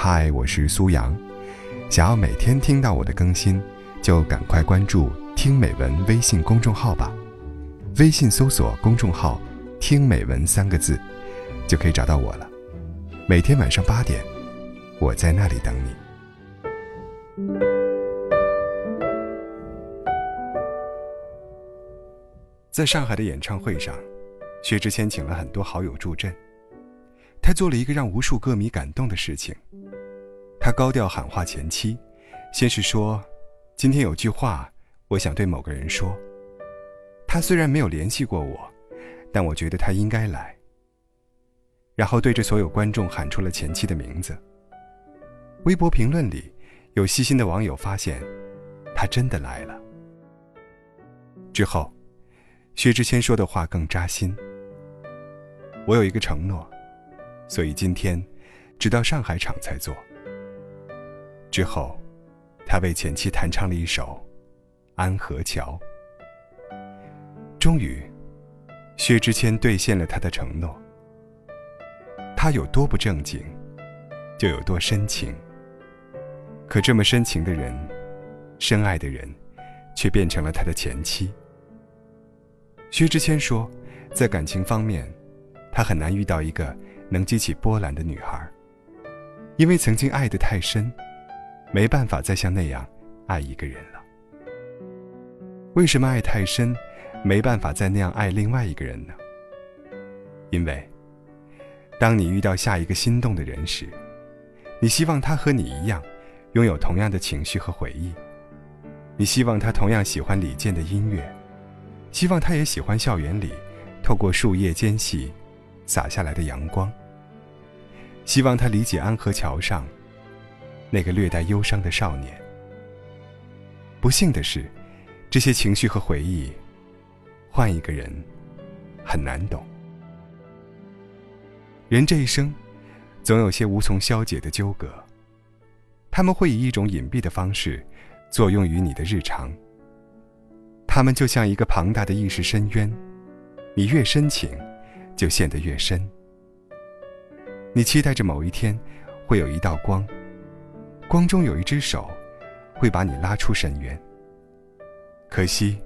嗨，我是苏阳。想要每天听到我的更新，就赶快关注“听美文”微信公众号吧。微信搜索公众号“听美文”三个字，就可以找到我了。每天晚上八点，我在那里等你。在上海的演唱会上，薛之谦请了很多好友助阵。他做了一个让无数歌迷感动的事情。他高调喊话前妻，先是说：“今天有句话，我想对某个人说。他虽然没有联系过我，但我觉得他应该来。”然后对着所有观众喊出了前妻的名字。微博评论里，有细心的网友发现，他真的来了。之后，薛之谦说的话更扎心：“我有一个承诺。”所以今天，直到上海场才做。之后，他为前妻弹唱了一首《安河桥》。终于，薛之谦兑现了他的承诺。他有多不正经，就有多深情。可这么深情的人，深爱的人，却变成了他的前妻。薛之谦说，在感情方面，他很难遇到一个。能激起波澜的女孩，因为曾经爱得太深，没办法再像那样爱一个人了。为什么爱太深，没办法再那样爱另外一个人呢？因为，当你遇到下一个心动的人时，你希望他和你一样，拥有同样的情绪和回忆，你希望他同样喜欢李健的音乐，希望他也喜欢校园里透过树叶间隙。洒下来的阳光。希望他理解安河桥上那个略带忧伤的少年。不幸的是，这些情绪和回忆，换一个人很难懂。人这一生，总有些无从消解的纠葛，他们会以一种隐蔽的方式作用于你的日常。他们就像一个庞大的意识深渊，你越深情。就陷得越深。你期待着某一天，会有一道光，光中有一只手，会把你拉出深渊。可惜，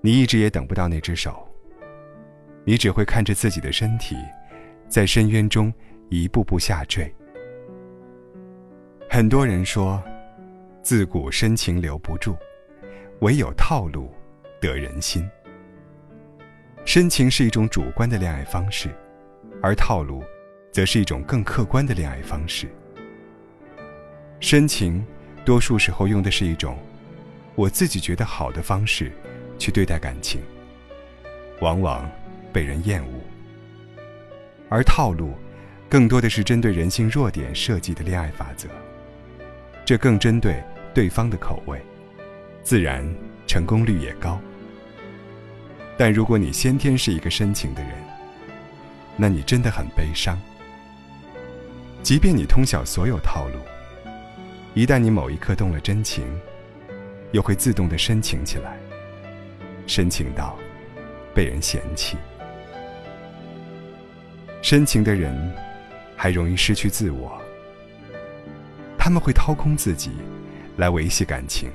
你一直也等不到那只手。你只会看着自己的身体，在深渊中一步步下坠。很多人说，自古深情留不住，唯有套路得人心。深情是一种主观的恋爱方式，而套路，则是一种更客观的恋爱方式。深情，多数时候用的是一种我自己觉得好的方式去对待感情，往往被人厌恶；而套路，更多的是针对人性弱点设计的恋爱法则，这更针对对方的口味，自然成功率也高。但如果你先天是一个深情的人，那你真的很悲伤。即便你通晓所有套路，一旦你某一刻动了真情，又会自动的深情起来，深情到被人嫌弃。深情的人还容易失去自我，他们会掏空自己来维系感情，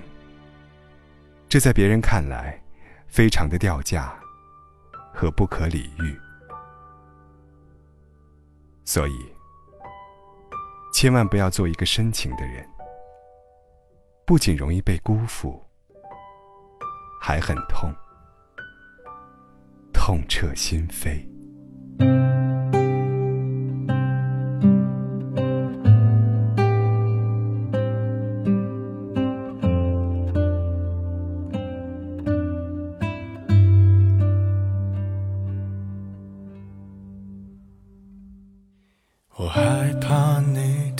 这在别人看来。非常的掉价和不可理喻，所以千万不要做一个深情的人，不仅容易被辜负，还很痛，痛彻心扉。我害怕